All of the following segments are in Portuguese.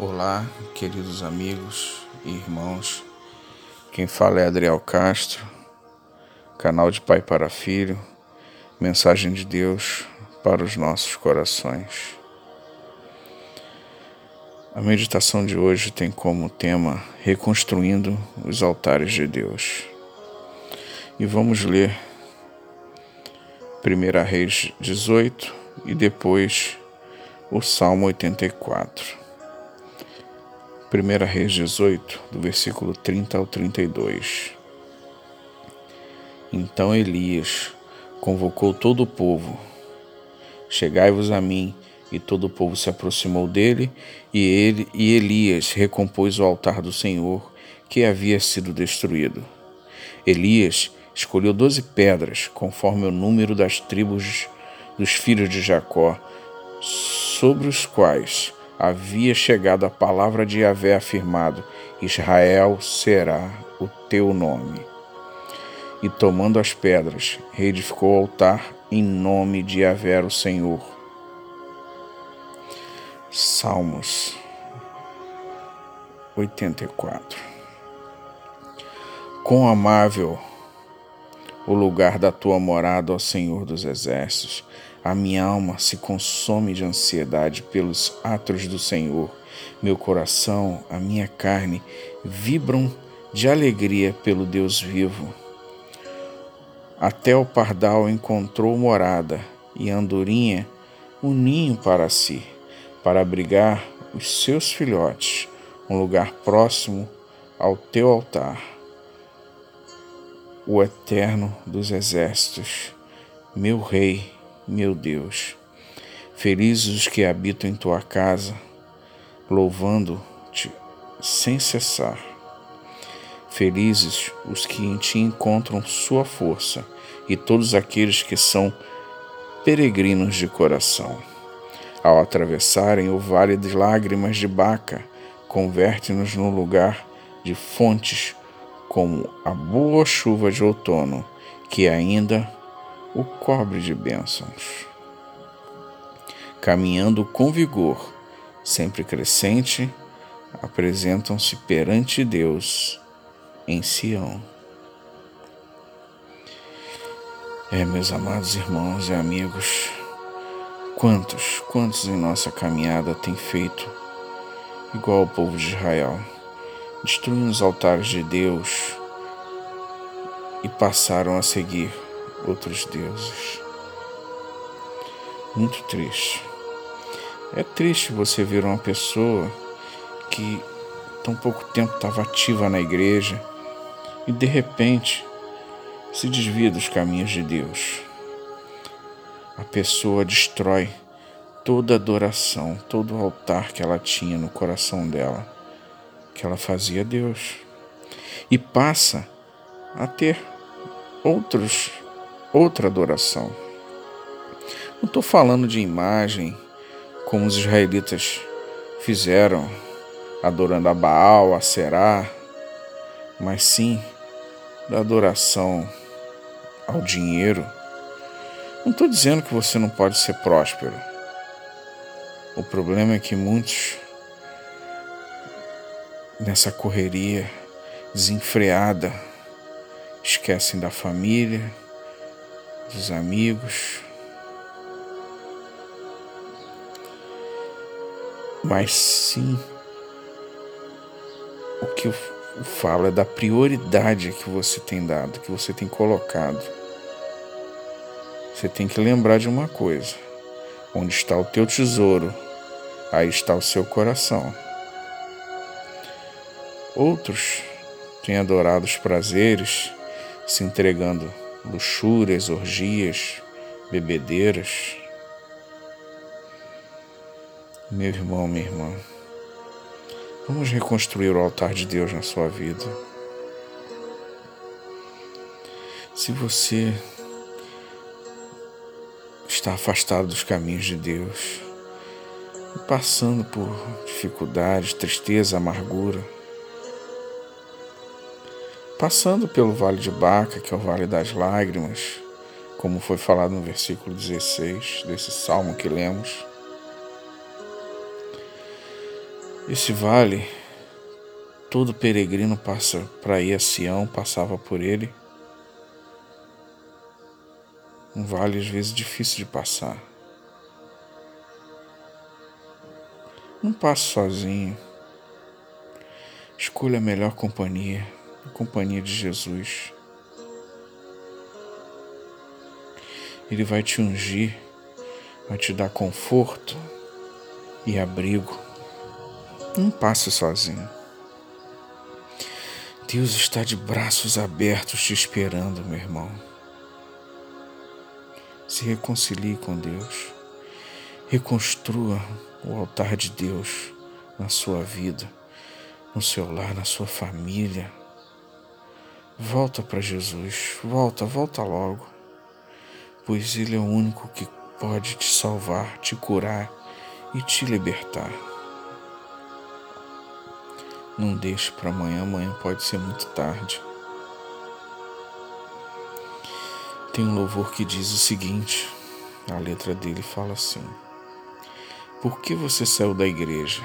Olá, queridos amigos e irmãos. Quem fala é Adriel Castro, canal de Pai para Filho, mensagem de Deus para os nossos corações. A meditação de hoje tem como tema Reconstruindo os altares de Deus. E vamos ler 1 Reis 18 e depois o Salmo 84. 1 Reis 18, do versículo 30 ao 32. Então Elias convocou todo o povo: Chegai-vos a mim. E todo o povo se aproximou dele, e ele e Elias recompôs o altar do Senhor que havia sido destruído. Elias escolheu doze pedras, conforme o número das tribos dos filhos de Jacó, sobre os quais havia chegado a palavra de Yahvé afirmado: Israel será o teu nome. E tomando as pedras, reedificou o altar em nome de Yahvé o Senhor. Salmos 84 Quão amável o lugar da tua morada, ó Senhor dos exércitos, a minha alma se consome de ansiedade pelos atos do Senhor. Meu coração, a minha carne vibram de alegria pelo Deus vivo. Até o pardal encontrou morada e a andorinha um ninho para si, para abrigar os seus filhotes, um lugar próximo ao teu altar. O Eterno dos Exércitos, meu Rei, meu Deus. Felizes os que habitam em tua casa, louvando-te sem cessar. Felizes os que em ti encontram sua força, e todos aqueles que são peregrinos de coração. Ao atravessarem o vale de lágrimas de Baca, converte-nos num lugar de fontes, como a boa chuva de outono, que ainda o cobre de bênçãos. Caminhando com vigor, sempre crescente, apresentam-se perante Deus em Sião. É, meus amados irmãos e amigos, quantos, quantos em nossa caminhada têm feito igual ao povo de Israel, destruindo os altares de Deus e passaram a seguir outros deuses. Muito triste. É triste você ver uma pessoa que tão pouco tempo estava ativa na igreja e de repente se desvia dos caminhos de Deus. A pessoa destrói toda adoração, todo o altar que ela tinha no coração dela, que ela fazia a Deus, e passa a ter outros outra adoração. Não estou falando de imagem como os israelitas fizeram, adorando a Baal, a Será, mas sim da adoração ao dinheiro. Não estou dizendo que você não pode ser próspero. O problema é que muitos, nessa correria desenfreada, esquecem da família, dos amigos. Mas sim, o que eu falo é da prioridade que você tem dado, que você tem colocado. Você tem que lembrar de uma coisa: onde está o teu tesouro, aí está o seu coração. Outros têm adorado os prazeres, se entregando luxúrias, orgias, bebedeiras. Meu irmão, minha irmã, vamos reconstruir o altar de Deus na sua vida. Se você está afastado dos caminhos de Deus, passando por dificuldades, tristeza, amargura, passando pelo vale de Baca, que é o vale das lágrimas, como foi falado no versículo 16 desse salmo que lemos. Esse vale, todo peregrino passa para ir a Sião, passava por ele. Um vale às vezes difícil de passar. Não passe sozinho. Escolha a melhor companhia, a companhia de Jesus. Ele vai te ungir, vai te dar conforto e abrigo. Não passe sozinho. Deus está de braços abertos te esperando, meu irmão. Se reconcilie com Deus. Reconstrua o altar de Deus na sua vida, no seu lar, na sua família. Volta para Jesus, volta, volta logo, pois Ele é o único que pode te salvar, te curar e te libertar. Não deixe para amanhã, amanhã pode ser muito tarde. Tem um louvor que diz o seguinte: a letra dele fala assim: Por que você saiu da igreja?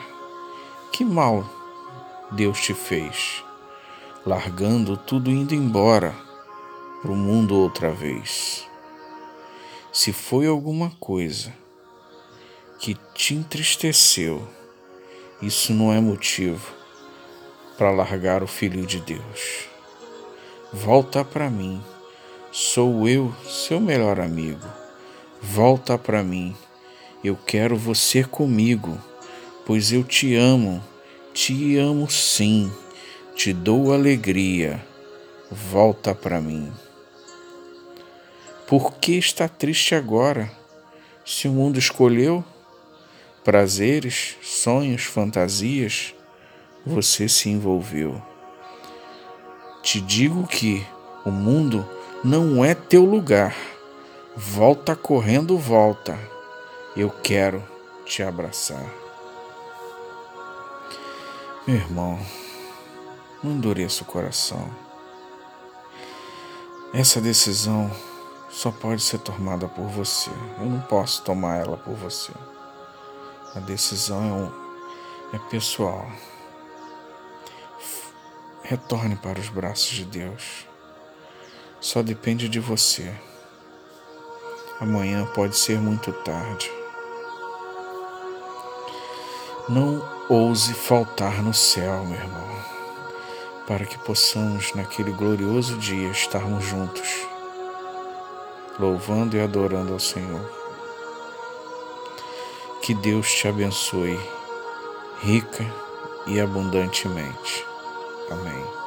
Que mal Deus te fez, largando tudo indo embora para o mundo outra vez? Se foi alguma coisa que te entristeceu, isso não é motivo para largar o Filho de Deus. Volta para mim, sou eu, seu melhor amigo. Volta para mim, eu quero você comigo, pois eu te amo, te amo sim, te dou alegria. Volta para mim. Por que está triste agora? Se o mundo escolheu prazeres, sonhos, fantasias, você se envolveu. Te digo que o mundo não é teu lugar. Volta correndo, volta. Eu quero te abraçar. Meu irmão, não endureça o coração. Essa decisão só pode ser tomada por você. Eu não posso tomar ela por você. A decisão é, um, é pessoal. Retorne para os braços de Deus. Só depende de você. Amanhã pode ser muito tarde. Não ouse faltar no céu, meu irmão, para que possamos, naquele glorioso dia, estarmos juntos, louvando e adorando ao Senhor. Que Deus te abençoe rica e abundantemente. Amém.